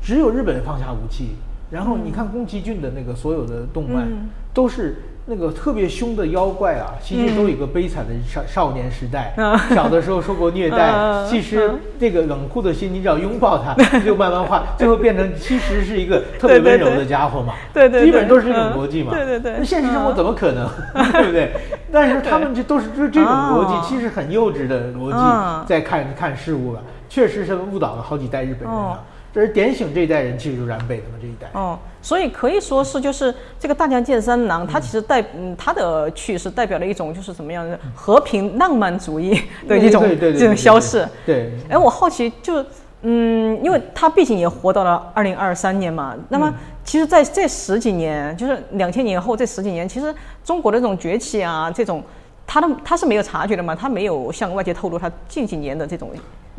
只有日本放下武器，然后你看宫崎骏的那个所有的动漫，都是那个特别凶的妖怪啊，其实都有一个悲惨的少少年时代，小的时候受过虐待，其实这个冷酷的心，你只要拥抱他，就慢慢化，最后变成其实是一个特别温柔的家伙嘛，对对，基本都是这种逻辑嘛，对对对，那现实生活怎么可能，对不对？但是他们这都是这这种逻辑，其实很幼稚的逻辑，在看看事物了，确实是误导了好几代日本人啊。这是点醒这一代人，其实就是安倍他们这一代。哦，所以可以说是，就是这个大江健三郎，他其实代，嗯，他的去世代表了一种就是怎么样的和平浪漫主义的一种这种消逝。对。哎，我好奇，就，嗯，因为他毕竟也活到了二零二三年嘛，那么其实在这十几年，就是两千年后这十几年，其实中国的这种崛起啊，这种，他的他是没有察觉的嘛，他没有向外界透露他近几年的这种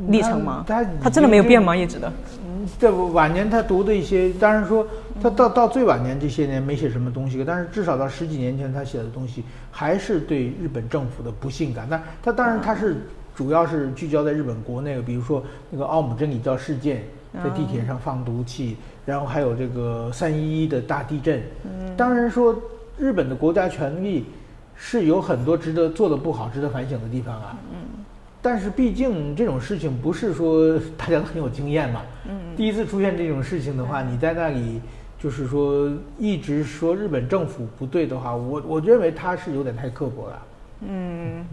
历程吗？他他真的没有变吗？一直的。这晚年他读的一些，当然说他到到最晚年这些年没写什么东西，但是至少到十几年前他写的东西还是对日本政府的不信感。但他当然他是主要是聚焦在日本国内，比如说那个奥姆真理教事件，在地铁上放毒气，然后还有这个三一一的大地震。当然说日本的国家权力是有很多值得做的不好、值得反省的地方啊。但是毕竟这种事情不是说大家都很有经验嘛。嗯。第一次出现这种事情的话，你在那里就是说一直说日本政府不对的话，我我认为他是有点太刻薄了。嗯。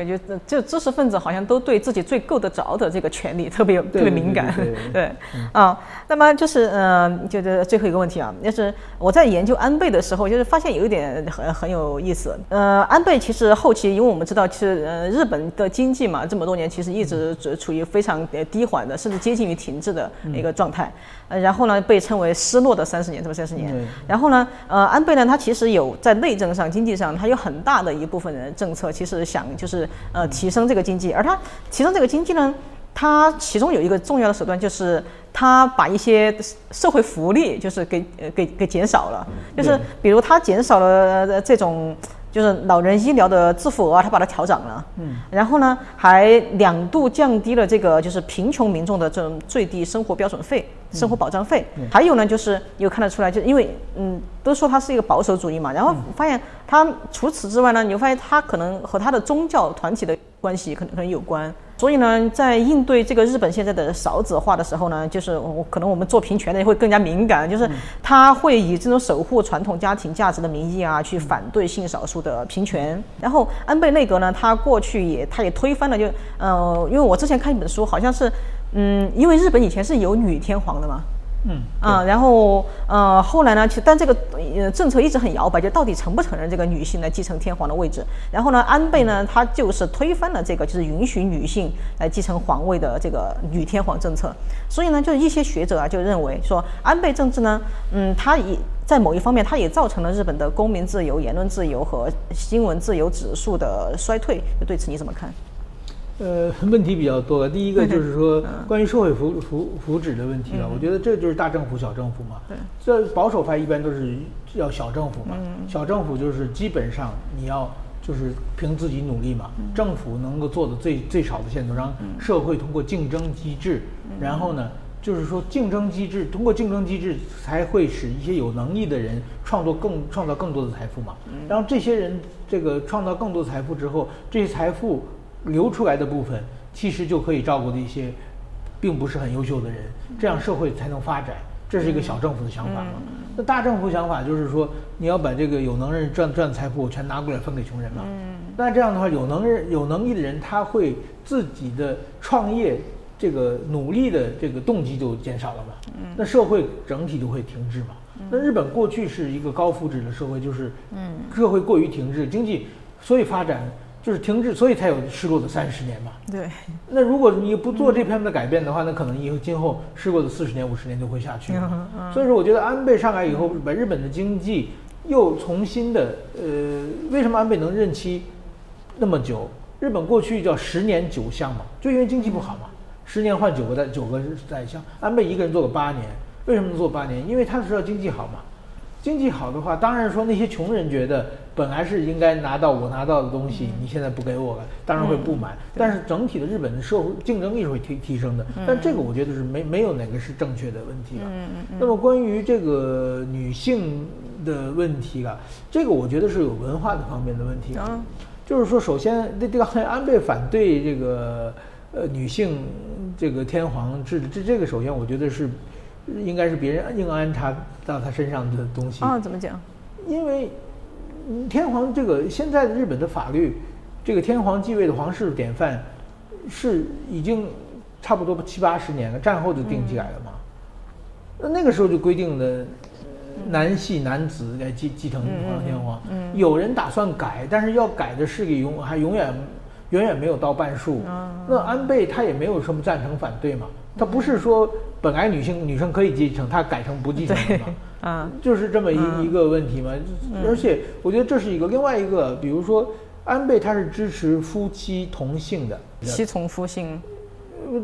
感觉这知识分子好像都对自己最够得着的这个权利特别特别敏感，对 啊。那么就是嗯，就是最后一个问题啊，就是我在研究安倍的时候，就是发现有一点很很有意思。呃，安倍其实后期，因为我们知道，其实呃日本的经济嘛，这么多年其实一直处于非常低缓的，甚至接近于停滞的一个状态。呃，然后呢，被称为失落的三十年，这么三十年。然后呢，呃，安倍呢，他其实有在内政上、经济上，他有很大的一部分人政策，其实想就是呃提升这个经济。而它提升这个经济呢，它其中有一个重要的手段，就是他把一些社会福利就是给呃给给减少了，就是比如他减少了这种。就是老人医疗的自付额，他把它调涨了，嗯，然后呢，还两度降低了这个就是贫穷民众的这种最低生活标准费、生活保障费，还有呢，就是有看得出来，就因为嗯，都说他是一个保守主义嘛，然后发现他除此之外呢，你会发现他可能和他的宗教团体的关系可能可能有关。所以呢，在应对这个日本现在的少子化的时候呢，就是我可能我们做平权的会更加敏感，就是他会以这种守护传统家庭价值的名义啊，去反对性少数的平权。然后安倍内阁呢，他过去也他也推翻了，就呃，因为我之前看一本书，好像是嗯，因为日本以前是有女天皇的嘛。嗯啊，然后呃，后来呢，其实但这个呃政策一直很摇摆，就到底承不承认这个女性来继承天皇的位置？然后呢，安倍呢，他就是推翻了这个，就是允许女性来继承皇位的这个女天皇政策。所以呢，就是一些学者啊，就认为说安倍政治呢，嗯，它也在某一方面，它也造成了日本的公民自由、言论自由和新闻自由指数的衰退。对此你怎么看？呃，问题比较多。第一个就是说，关于社会福福福祉的问题了。我觉得这就是大政府、小政府嘛。这保守派一般都是要小政府嘛。小政府就是基本上你要就是凭自己努力嘛。政府能够做的最最少的限度，让社会通过竞争机制，然后呢，就是说竞争机制通过竞争机制才会使一些有能力的人创作更创造更多的财富嘛。然后这些人这个创造更多财富之后，这些财富。流出来的部分，其实就可以照顾的一些，并不是很优秀的人，这样社会才能发展。这是一个小政府的想法嘛？那大政府想法就是说，你要把这个有能人赚赚财富全拿过来分给穷人嘛？那这样的话，有能人有能力的人，他会自己的创业这个努力的这个动机就减少了嘛？那社会整体就会停滞嘛？那日本过去是一个高福祉的社会，就是社会过于停滞，经济所以发展。就是停滞，所以才有失落的三十年嘛。对。那如果你不做这片的改变的话，那可能以后今后失落的四十年、五十年就会下去。所以说，我觉得安倍上来以后，把日本的经济又重新的呃，为什么安倍能任期那么久？日本过去叫十年九相嘛，就因为经济不好嘛，十年换九个代九个宰相。安倍一个人做了八年，为什么能做八年？因为他知道经济好嘛。经济好的话，当然说那些穷人觉得。本来是应该拿到我拿到的东西，你现在不给我了，当然会不满。但是整体的日本的社会竞争力是会提提升的。但这个我觉得是没没有哪个是正确的问题了。那么关于这个女性的问题啊，这个我觉得是有文化的方面的问题啊。就是说，首先这这个安倍反对这个呃女性这个天皇制，这这个首先我觉得是应该是别人硬安插到他身上的东西。啊，怎么讲？因为。天皇这个现在的日本的法律，这个天皇继位的皇室典范，是已经差不多七八十年了，战后就定起来了嘛。那那个时候就规定的男系男子来继继承皇上天皇。有人打算改，但是要改的势力永还永远远远没有到半数。那安倍他也没有什么赞成反对嘛，他不是说本来女性女生可以继承，她改成不继承嘛。啊，就是这么一一个问题嘛，而且我觉得这是一个另外一个，比如说安倍他是支持夫妻同姓的，妻从夫姓，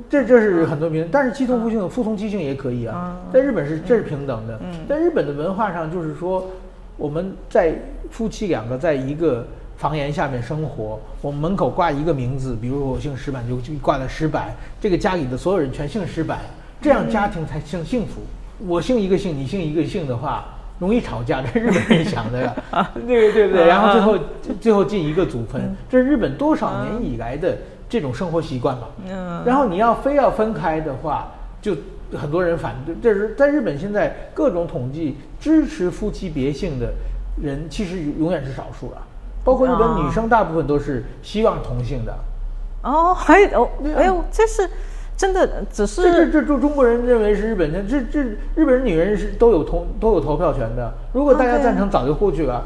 这这是很多名，但是妻从夫姓，夫从妻姓也可以啊，在日本是这是平等的，在日本的文化上就是说，我们在夫妻两个在一个房檐下面生活，我们门口挂一个名字，比如我姓石板就就挂在石板，这个家里的所有人全姓石板，这样家庭才幸幸福。我姓一个姓，你姓一个姓的话，容易吵架。这日本人想的呀，对对不对？然后最后最后进一个祖坟，这是日本多少年以来的这种生活习惯嘛。嗯。然后你要非要分开的话，就很多人反对。这是在日本现在各种统计支持夫妻别姓的人，其实永远是少数了。包括日本女生大部分都是希望同性的。哦，还有，哎呦，这是。真的只是这这这中国人认为是日本人，这这日本人女人是都有投都有投票权的。如果大家赞成，早就过去了。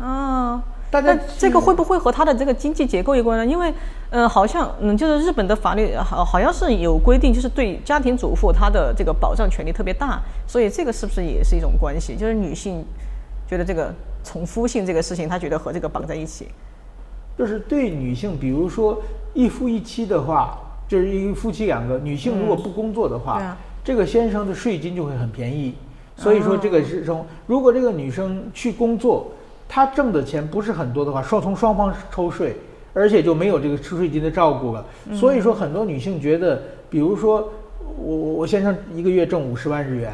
啊，大家这个会不会和他的这个经济结构有关呢？因为，嗯，好像嗯，就是日本的法律好好像是有规定，就是对家庭主妇她的这个保障权利特别大，所以这个是不是也是一种关系？就是女性觉得这个从夫性这个事情，她觉得和这个绑在一起。就是对女性，比如说一夫一妻的话。就是一夫妻两个女性如果不工作的话，这个先生的税金就会很便宜。所以说这个是从如果这个女生去工作，她挣的钱不是很多的话，双从双方抽税，而且就没有这个吃税金的照顾了。所以说很多女性觉得，比如说我我我先生一个月挣五十万日元，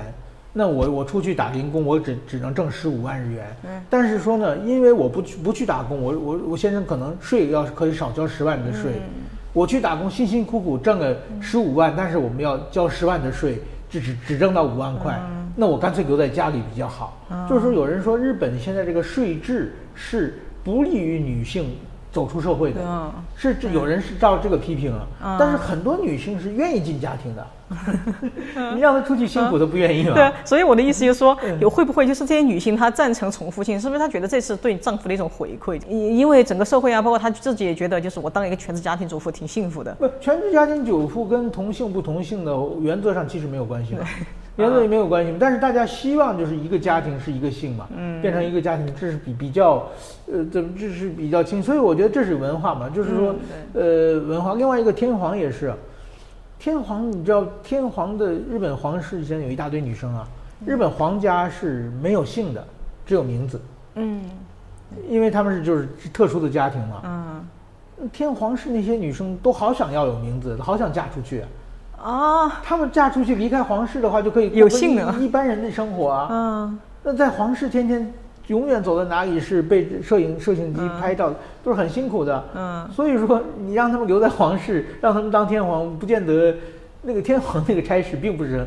那我我出去打零工，我只只能挣十五万日元。但是说呢，因为我不去不去打工，我我我先生可能税要可以少交十万的税。我去打工，辛辛苦苦挣了十五万，但是我们要交十万的税，只只只挣到五万块，那我干脆留在家里比较好。就是说，有人说日本现在这个税制是不利于女性。走出社会的，是这有人是照这个批评啊，但是很多女性是愿意进家庭的，你让她出去辛苦都不愿意嘛。对，所以我的意思就是说，有会不会就是这些女性她赞成重复性，是不是她觉得这是对丈夫的一种回馈？因因为整个社会啊，包括她自己也觉得，就是我当一个全职家庭主妇挺幸福的。不，全职家庭主妇跟同性不同性的原则上其实没有关系的。原则也没有关系但是大家希望就是一个家庭是一个姓嘛，嗯，变成一个家庭，这是比比较，呃，怎么这是比较轻，所以我觉得这是文化嘛，就是说，呃，文化。另外一个天皇也是，天皇你知道天皇的日本皇室以前有一大堆女生啊，日本皇家是没有姓的，只有名字，嗯，因为他们是就是特殊的家庭嘛，嗯，天皇室那些女生都好想要有名字，好想嫁出去。啊，他们嫁出去离开皇室的话，就可以有姓一般人的生活啊。嗯，那在皇室天天永远走到哪里是被摄影摄像机拍照，都是很辛苦的。嗯，所以说你让他们留在皇室，让他们当天皇，不见得那个天皇那个差事并不是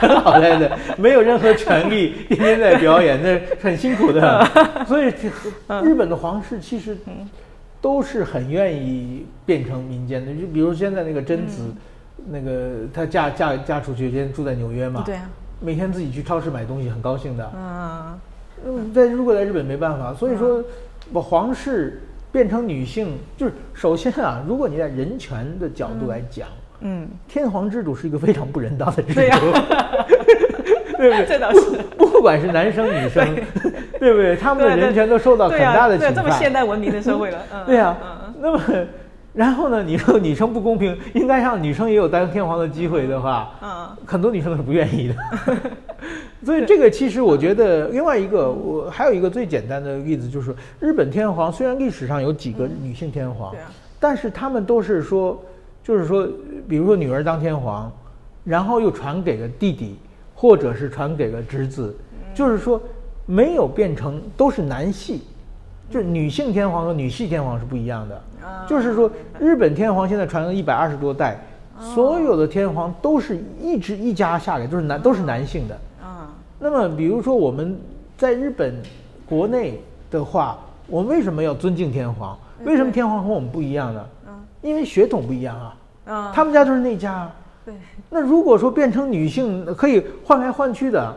很 好来的，没有任何权利，天天在表演，那很辛苦的。所以日本的皇室其实都是很愿意变成民间的，就比如现在那个贞子。那个她嫁嫁嫁出去，现在住在纽约嘛？对啊。每天自己去超市买东西，很高兴的。嗯。嗯，在如果在日本没办法，所以说把皇室变成女性，就是首先啊，如果你在人权的角度来讲，嗯，天皇制度是一个非常不人道的制度。对不对？这倒是。不管是男生女生，对不对？他们的人权都受到很大的侵犯。这么现代文明的社会了。对呀。嗯。那么。然后呢？你说女生不公平，应该让女生也有当天皇的机会的话，嗯，很多女生都是不愿意的。所以这个其实我觉得，另外一个我还有一个最简单的例子，就是日本天皇虽然历史上有几个女性天皇，但是他们都是说，就是说，比如说女儿当天皇，然后又传给了弟弟，或者是传给了侄子，就是说没有变成都是男系。就是女性天皇和女系天皇是不一样的，就是说日本天皇现在传了一百二十多代，所有的天皇都是一直一家下来，都是男都是男性的。啊，那么比如说我们在日本国内的话，我们为什么要尊敬天皇？为什么天皇和我们不一样呢？嗯，因为血统不一样啊。啊，他们家就是那家。对。那如果说变成女性可以换来换去的，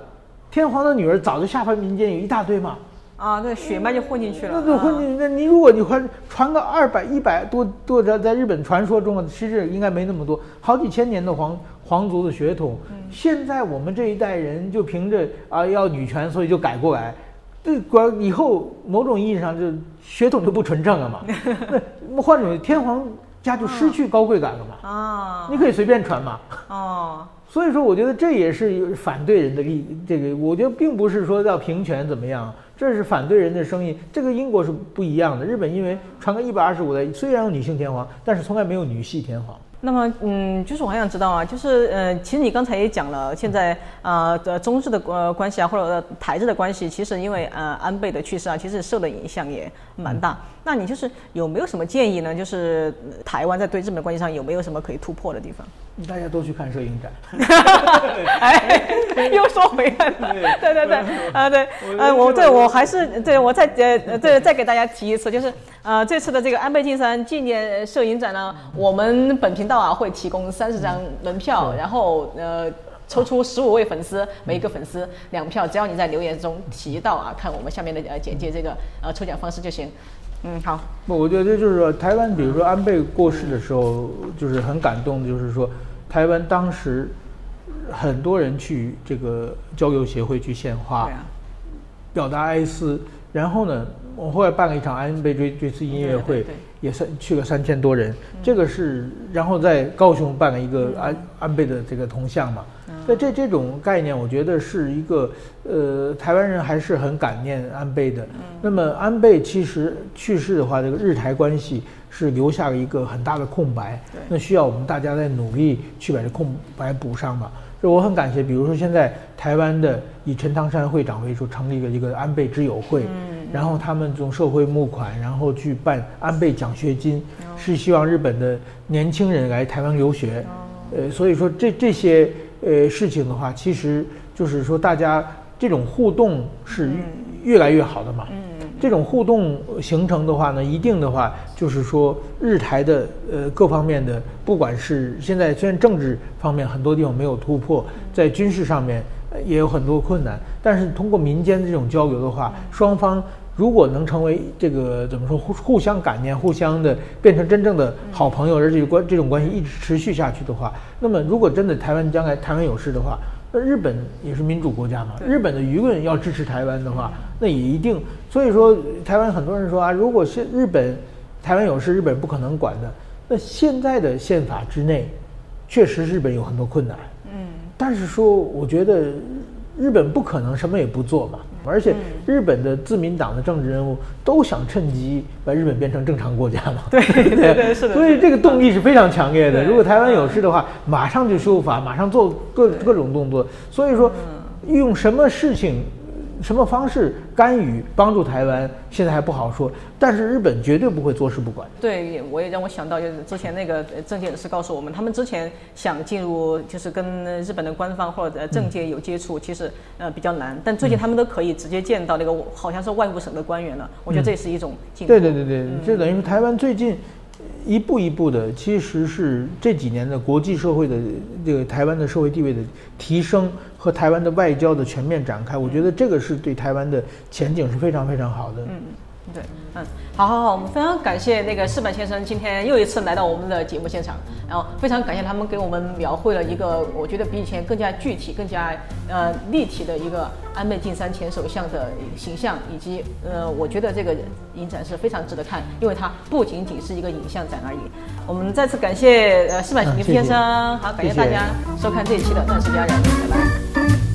天皇的女儿早就下凡民间有一大堆嘛。啊，那，血脉就混进去了。那就混进，那你如果你传传个二百、一百多多在在日本传说中啊，其实应该没那么多，好几千年的皇皇族的血统。现在我们这一代人就凭着啊要女权，所以就改过来，这管以后某种意义上就血统就不纯正了嘛。那换种天皇家就失去高贵感了嘛。啊，你可以随便传嘛。哦。所以说，我觉得这也是反对人的利，这个我觉得并不是说要平权怎么样。这是反对人的声音，这个英国是不一样的。日本因为传个一百二十五代，虽然有女性天皇，但是从来没有女系天皇。那么，嗯，就是我还想知道啊，就是呃，其实你刚才也讲了，现在啊的中日的呃关系啊，或者台日的关系，其实因为呃安倍的去世啊，其实受的影响也蛮大。那你就是有没有什么建议呢？就是呃台湾在对日本关系上有没有什么可以突破的地方？大家都去看摄影展。哎，又说回来了，对对对，啊对，呃，我对我还是对我再呃呃对再给大家提一次，就是呃这次的这个安倍晋三纪念摄影展呢，我们本频道啊会提供三十张门票，然后呃。抽出十五位粉丝，每一个粉丝两票，只要你在留言中提到啊，看我们下面的呃简介这个呃抽奖方式就行。嗯，好，不，我觉得就是说，台湾，比如说安倍过世的时候，就是很感动的，就是说，台湾当时很多人去这个交流协会去献花，啊，表达哀思。然后呢，我后来办了一场安倍追追思音乐会对对对，也三去了三千多人。这个是，然后在高雄办了一个安安倍的这个铜像嘛。那这这种概念，我觉得是一个呃，台湾人还是很感念安倍的。那么安倍其实去世的话，这个日台关系是留下了一个很大的空白，那需要我们大家在努力去把这空白补上嘛。就我很感谢，比如说现在台湾的以陈唐山会长为主成立了一个安倍之友会，然后他们从社会募款，然后去办安倍奖学金，是希望日本的年轻人来台湾留学。呃，所以说这这些呃事情的话，其实就是说大家这种互动是越来越好的嘛。这种互动形成的话呢，一定的话就是说日台的呃各方面的，不管是现在虽然政治方面很多地方没有突破，在军事上面也有很多困难，但是通过民间的这种交流的话，双方如果能成为这个怎么说互互相感念、互相的变成真正的好朋友，而且关这种关系一直持续下去的话，那么如果真的台湾将来台湾有事的话，那日本也是民主国家嘛，日本的舆论要支持台湾的话，那也一定。所以说，台湾很多人说啊，如果是日本台湾有事，日本不可能管的。那现在的宪法之内，确实日本有很多困难。嗯，但是说，我觉得日本不可能什么也不做嘛。而且日本的自民党的政治人物都想趁机把日本变成正常国家嘛。对对对，是的。所以这个动力是非常强烈的。如果台湾有事的话，马上就修法，马上做各各种动作。所以说，用什么事情、什么方式干预帮助台湾，现在还不好说。但是日本绝对不会坐视不管。对，我也让我想到，就是之前那个呃政界人士告诉我们，他们之前想进入，就是跟日本的官方或者政界有接触，其实呃比较难。但最近他们都可以直接见到那个好像是外务省的官员了，我觉得这也是一种进步。对对对对，就等于说台湾最近一步一步的，其实是这几年的国际社会的这个台湾的社会地位的提升和台湾的外交的全面展开，我觉得这个是对台湾的前景是非常非常好的。对，嗯，好好好，我们非常感谢那个世板先生今天又一次来到我们的节目现场，然后非常感谢他们给我们描绘了一个我觉得比以前更加具体、更加呃立体的一个安倍晋三前首相的形象，以及呃，我觉得这个影展是非常值得看，因为它不仅仅是一个影像展而已。我们再次感谢呃世板嗯先生，谢谢好，感谢大家收看这一期的《钻石佳人》，拜拜。